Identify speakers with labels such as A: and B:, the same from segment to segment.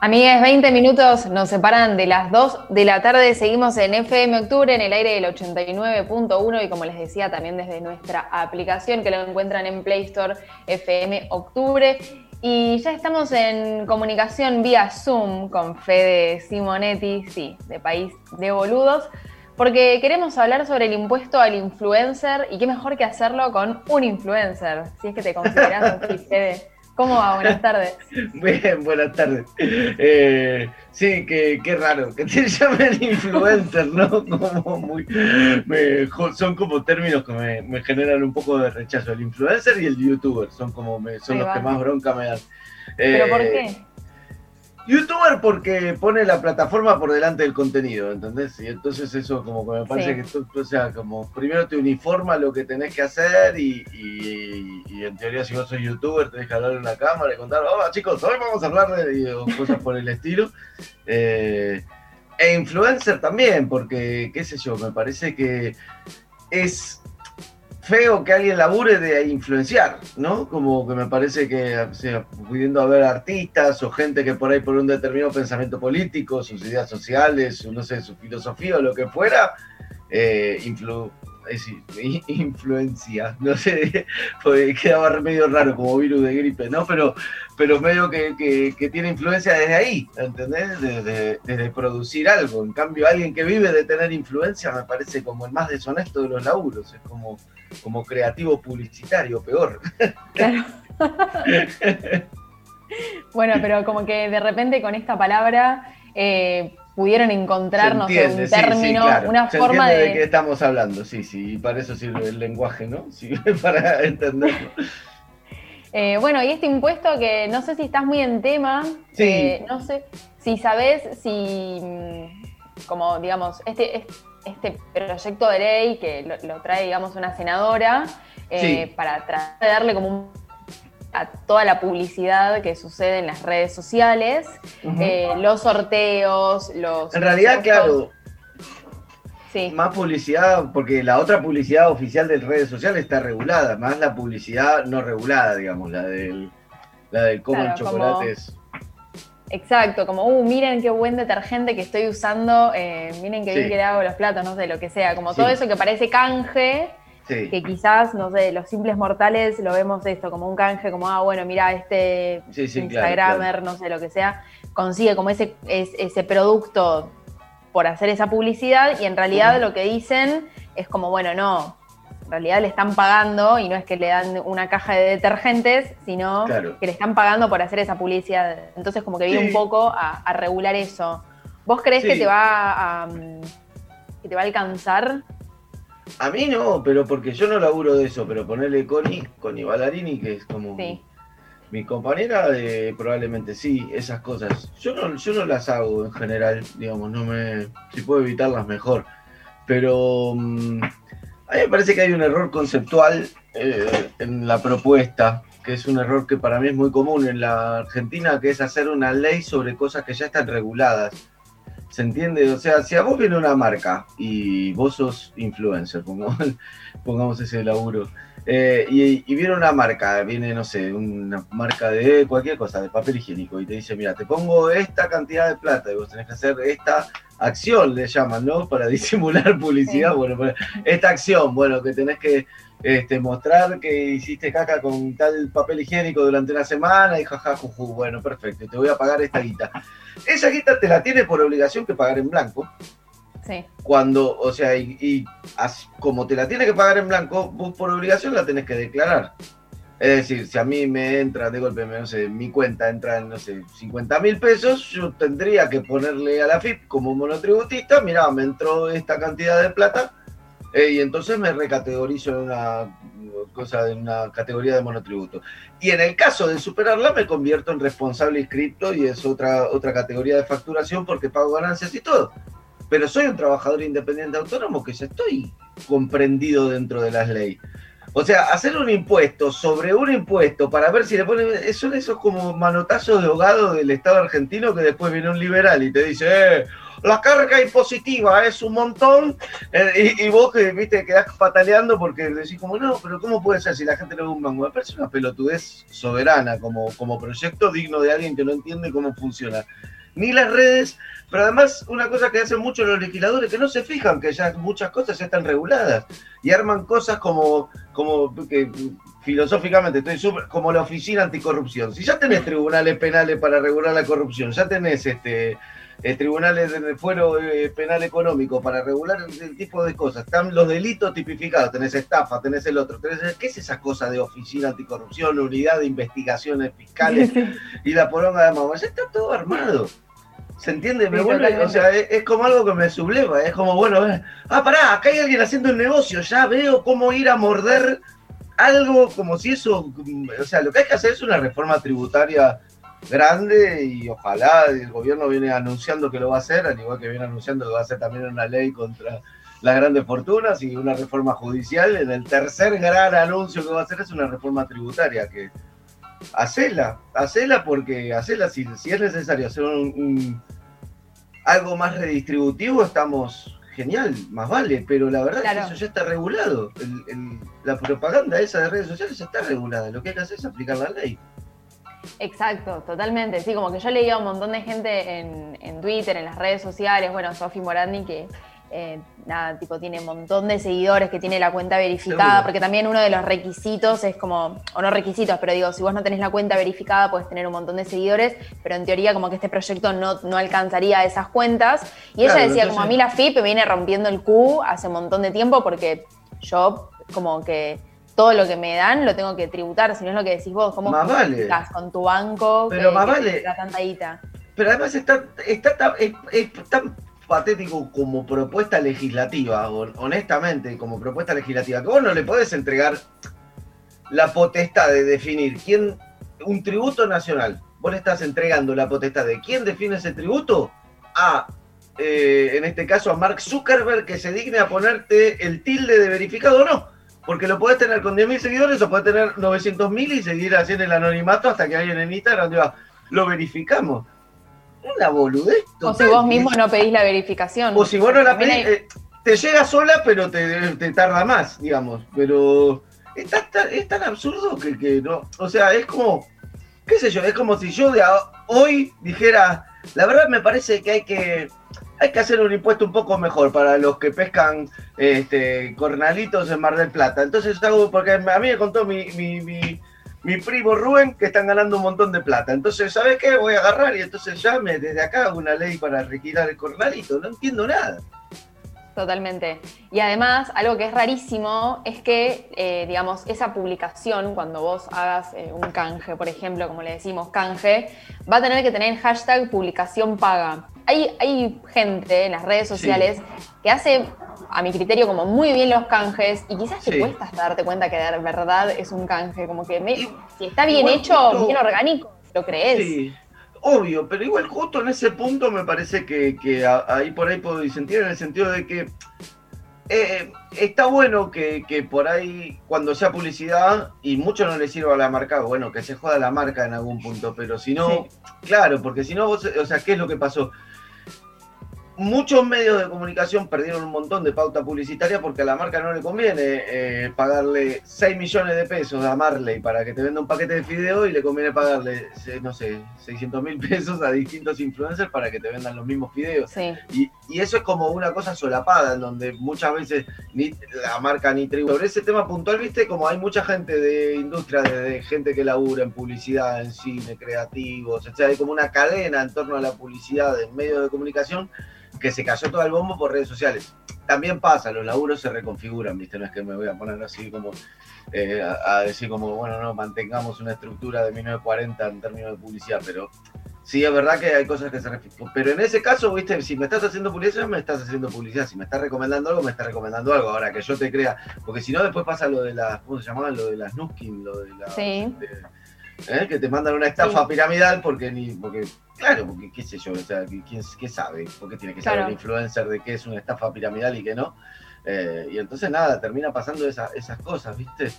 A: Amigues, 20 minutos nos separan de las 2 de la tarde. Seguimos en FM Octubre, en el aire del 89.1 y como les decía, también desde nuestra aplicación que lo encuentran en Play Store FM Octubre. Y ya estamos en comunicación vía Zoom con Fede Simonetti, sí, de País de Boludos, porque queremos hablar sobre el impuesto al influencer y qué mejor que hacerlo con un influencer, si es que te consideras así, Fede. ¿Cómo va? Buenas tardes.
B: Bien, buenas tardes. Eh, sí, qué raro, que te llamen influencer, ¿no? Como muy, son como términos que me, generan un poco de rechazo. El influencer y el youtuber son como son los que más bronca me dan.
A: ¿Pero por eh, qué?
B: Youtuber porque pone la plataforma por delante del contenido, ¿entendés? Y entonces eso como que me parece que, o sea, como primero te uniforma lo que tenés que hacer y, en teoría si vos sos youtuber tenés que hablar en una cámara y contar, hola chicos, hoy vamos a hablar de cosas por el estilo. Eh, e influencer también, porque, qué sé yo, me parece que es feo que alguien labure de influenciar, ¿no? Como que me parece que, o sea, pudiendo haber artistas o gente que por ahí por un determinado pensamiento político, sus ideas sociales, no sé, su filosofía o lo que fuera, eh, influ influencia, no sé, quedaba medio raro como virus de gripe, ¿no? Pero, pero medio que, tiene influencia desde ahí, ¿entendés? Desde, desde, producir algo. En cambio, alguien que vive de tener influencia me parece como el más deshonesto de los laburos, es como, como creativo publicitario, peor. Claro.
A: bueno, pero como que de repente con esta palabra... Eh, pudieron encontrarnos un término, una forma
B: de... de qué estamos hablando, sí, sí, y para eso sirve el lenguaje, ¿no? Sí, para entenderlo.
A: Eh, bueno, y este impuesto que no sé si estás muy en tema, sí. Eh, no sé si sabes si, mm, como digamos, este, este proyecto de ley que lo, trae, digamos, una senadora, eh, para tratar de darle como un a toda la publicidad que sucede en las redes sociales, eh, los sorteos, los...
B: En realidad, claro, sí. más publicidad, porque la otra publicidad oficial de redes sociales está regulada, más la publicidad no regulada, digamos, la del, la del cómo el chocolate es...
A: Exacto, como, uh, miren qué buen detergente que estoy usando, eh, miren qué bien que le hago los platos, no sé, lo que sea, como todo eso que parece canje, que quizás, no sé, los simples mortales lo vemos esto como un canje, como, ah, bueno, mira, este Instagramer, no sé, lo que sea, consigue como ese, ese producto por hacer esa publicidad y en realidad lo que dicen es como, bueno, no, en realidad le están pagando y no es que le dan una caja de detergentes, sino que le están pagando por hacer esa publicidad. Entonces como que viene un poco a, regular eso. ¿Vos crees que te va a, mm, que te va a alcanzar
B: a mí no, pero porque yo no laburo de eso, pero ponerle Connie, Connie Ballarini, que es como mi, compañera, de, probablemente sí, esas cosas. Yo no, yo no las hago en general, digamos, no me. Si puedo evitarlas mejor. Pero mm, a mí me parece que hay un error conceptual eh, en la propuesta, que es un error que para mí es muy común en la Argentina, que es hacer una ley sobre cosas que ya están reguladas. ¿Se entiende? O sea, si a vos viene una marca y vos sos influencer, pongamos, ese laburo, eh, y, viene una marca, viene, no sé, una marca de cualquier cosa, de papel higiénico, y te dice, mira, te pongo esta cantidad de plata y vos tenés que hacer esta acción, le llaman, ¿no? Para disimular publicidad, bueno, esta acción, bueno, que tenés que este, mostrar que hiciste caca con tal papel higiénico durante una semana y jaja, juju, bueno, perfecto, te voy a pagar esta guita. Esa guita te la tiene por obligación que pagar en blanco. Sí. Cuando, o sea, y, como te la tiene que pagar en blanco, vos por obligación la tenés que declarar. Es decir, si a mí me entra de golpe, no sé, mi cuenta entra en, no sé, 50 mil pesos, yo tendría que ponerle a la FIP como monotributista, mira, me entró esta cantidad de plata, eh, y entonces me recategorizo en una cosa, en una categoría de monotributo. Y en el caso de superarla, me convierto en responsable inscripto y es otra, otra categoría de facturación porque pago ganancias y todo. Pero soy un trabajador independiente autónomo que ya estoy comprendido dentro de las leyes. O sea, hacer un impuesto sobre un impuesto para ver si le ponen. Son esos como manotazos de ahogado del Estado argentino que después viene un liberal y te dice, eh, la carga impositiva es un montón, eh, y, vos que viste, quedás pataleando porque decís como, no, pero ¿cómo puede ser si la gente no ve un mango? Me parece una pelotudez soberana como, como proyecto digno de alguien que no entiende cómo funciona. Ni las redes, pero además una cosa que hacen mucho los legisladores, que no se fijan que ya muchas cosas ya están reguladas y arman cosas como, como que filosóficamente estoy super, como la oficina anticorrupción. Si ya tenés tribunales penales para regular la corrupción, ya tenés este eh, tribunales de fuero eh, penal económico para regular el tipo de cosas, están los delitos tipificados, tenés estafa, tenés el otro, tenés, ¿qué es esa cosa de oficina anticorrupción, unidad de investigaciones fiscales y la poronga de mamá? Ya está todo armado. ¿Se entiende? Me vuelve, o sea, es, como algo que me subleva, es como, bueno, eh, ah, pará, acá hay alguien haciendo el negocio, ya veo cómo ir a morder algo como si eso, o sea, lo que hay que hacer es una reforma tributaria grande y ojalá el gobierno viene anunciando que lo va a hacer, al igual que viene anunciando que va a hacer también una ley contra las grandes fortunas y una reforma judicial. En el tercer gran anuncio que va a hacer es una reforma tributaria que hacela, hacela porque hacela si, si es necesario hacer un, algo más redistributivo, estamos genial, más vale, pero la verdad es que eso ya está regulado. la propaganda esa de redes sociales ya está regulada. Lo que hay que hacer es aplicar la ley.
A: Exacto, totalmente. Sí, como que yo leía a un montón de gente en, en Twitter, en las redes sociales, bueno, Sofi Morandi, que eh, nada, tipo tiene un montón de seguidores, que tiene la cuenta verificada, porque también uno de los requisitos es como, o no requisitos, pero digo, si vos no tenés la cuenta verificada, puedes tener un montón de seguidores, pero en teoría como que este proyecto no, no alcanzaría esas cuentas. Y ella decía, como a mí la FIP me viene rompiendo el Q hace un montón de tiempo, porque yo como que todo lo que me dan lo tengo que tributar, si no es lo que decís vos, ¿cómo
B: vale.
A: con tu banco
B: pero más vale.
A: la tanta
B: Pero además está, está, es tan patético como propuesta legislativa, honestamente, como propuesta legislativa, que vos no le podés entregar la potestad de definir quién, un tributo nacional. Vos le estás entregando la potestad de quién define ese tributo a, eh, en este caso, a Mark Zuckerberg, que se digne a ponerte el tilde de verificado o no. Porque lo podés tener con 10.000 seguidores o podés tener 900.000 y seguir haciendo el anonimato hasta que alguien en Instagram diga, lo verificamos una boludez.
A: O si vos mismo no pedís la verificación.
B: O si vos no la pedís, eh, te llega sola, pero te, tarda más, digamos. Pero es tan, absurdo que, no. O sea, es como, qué sé yo, es como si yo de hoy dijera, la verdad me parece que hay que hay que hacer un impuesto un poco mejor para los que pescan este, cornalitos en Mar del Plata. Entonces porque a mí me contó mi, mi primo Rubén que están ganando un montón de plata. Entonces, ¿sabes qué? Voy a agarrar y entonces llame desde acá hago una ley para requirar el cornalito. No entiendo nada.
A: Totalmente. Y además, algo que es rarísimo es que, eh, digamos, esa publicación, cuando vos hagas eh, un canje, por ejemplo, como le decimos canje, va a tener que tener hashtag publicación paga. Hay, hay gente en las redes sociales que hace a mi criterio, como muy bien los canjes y quizás te cuesta darte cuenta que de verdad es un canje, como que si está bien hecho, bien orgánico, lo crees. Sí,
B: obvio, pero igual justo en ese punto me parece que, ahí por ahí puedo disentir en el sentido de que eh, está bueno que, por ahí cuando sea publicidad y mucho no le sirva a la marca, bueno, que se joda la marca en algún punto, pero si no, claro, porque si no, o sea, ¿qué es lo que pasó? Muchos medios de comunicación perdieron un montón de pauta publicitaria porque a la marca no le conviene eh, pagarle 6 millones de pesos a Marley para que te venda un paquete de fideo y le conviene pagarle, no sé, 600 mil pesos a distintos influencers para que te vendan los mismos fideos. Y, eso es como una cosa solapada, en donde muchas veces ni la marca ni tribu. Sobre ese tema puntual, viste, como hay mucha gente de industria, de, gente que labura en publicidad, en cine, creativos, etc. Hay como una cadena en torno a la publicidad en medios de comunicación que se cayó todo el bombo por redes sociales. También pasa, los laburos se reconfiguran, ¿viste? No es que me voy a poner así como eh, a, decir como, bueno, no, mantengamos una estructura de 1940 en términos de publicidad, pero sí es verdad que hay cosas que se refieren. Pero en ese caso, ¿viste? Si me estás haciendo publicidad, me estás haciendo publicidad. Si me estás recomendando algo, me estás recomendando algo. Ahora que yo te crea, porque si no, después pasa lo de las, ¿cómo se llamaban? Lo de las Nuskin, lo de las... Sí. ¿Eh? Que te mandan una estafa piramidal porque ni... Porque, Claro, porque qué sé yo, o sea, ¿quién, ¿qué sabe? ¿Por qué tiene que saber el influencer de qué es una estafa piramidal y qué no? Eh, y entonces nada, termina pasando esas cosas, ¿viste?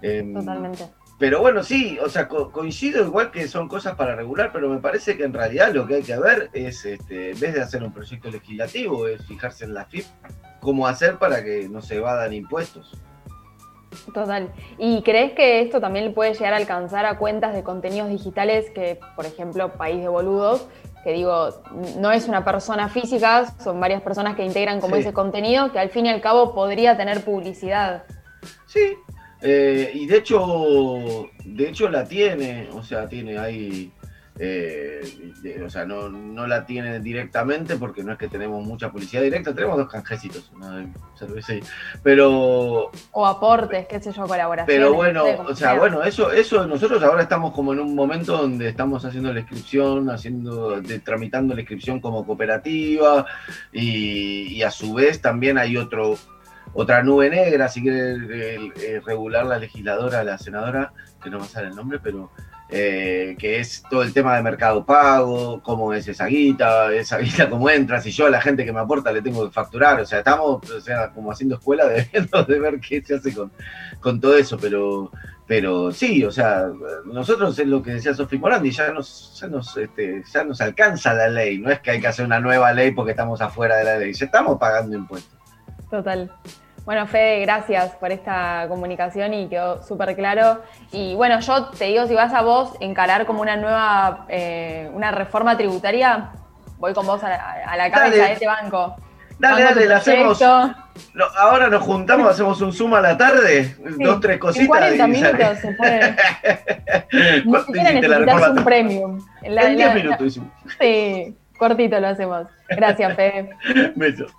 A: Em, Totalmente.
B: pero bueno, sí, o sea, coincido igual que son cosas para regular, pero me parece que en realidad lo que hay que ver es, este, en vez de hacer un proyecto legislativo, es fijarse en la FIP, cómo hacer para que no se evadan impuestos.
A: Total. ¿Y crees que esto también puede llegar a alcanzar a cuentas de contenidos digitales que, por ejemplo, País de Boludos, que digo, no es una persona física, son varias personas que integran como ese contenido, que al fin y al cabo podría tener publicidad?
B: Sí, eh, y de hecho, de hecho la tiene, o sea, tiene ahí eh, o sea, no, no, la tiene directamente porque no es que tenemos mucha publicidad directa, tenemos dos canjecitos, cerveza pero...
A: O aportes, qué sé yo, colaboraciones.
B: Pero bueno, o sea, bueno, eso, eso nosotros ahora estamos como en un momento donde estamos haciendo la inscripción, haciendo, de, tramitando la inscripción como cooperativa y, a su vez también hay otro otra nube negra, si quiere regular la legisladora, la senadora, que no me sale el nombre, pero eh, que es todo el tema de mercado pago, cómo es esa guita, esa guita cómo entra, si yo a la gente que me aporta le tengo que facturar, o sea, estamos o sea, como haciendo escuela de, ver qué se hace con, con todo eso, pero, pero sí, o sea, nosotros es lo que decía Sofi Morandi, ya nos, ya nos, este, ya nos alcanza la ley, no es que hay que hacer una nueva ley porque estamos afuera de la ley, ya estamos pagando impuestos.
A: Total. Bueno, Fede, gracias por esta comunicación y quedó súper claro. Y bueno, yo te digo, si vas a vos encarar como una nueva, eh, una reforma tributaria, voy con vos a la, cabeza de este banco.
B: Dale, dale, la hacemos. ahora nos juntamos, hacemos un Zoom a la tarde, dos, tres cositas.
A: En 40 minutos se puede. Ni siquiera necesitas un premium.
B: En 10 minutos hicimos.
A: Sí, cortito lo hacemos. Gracias, Fede.
B: Besos.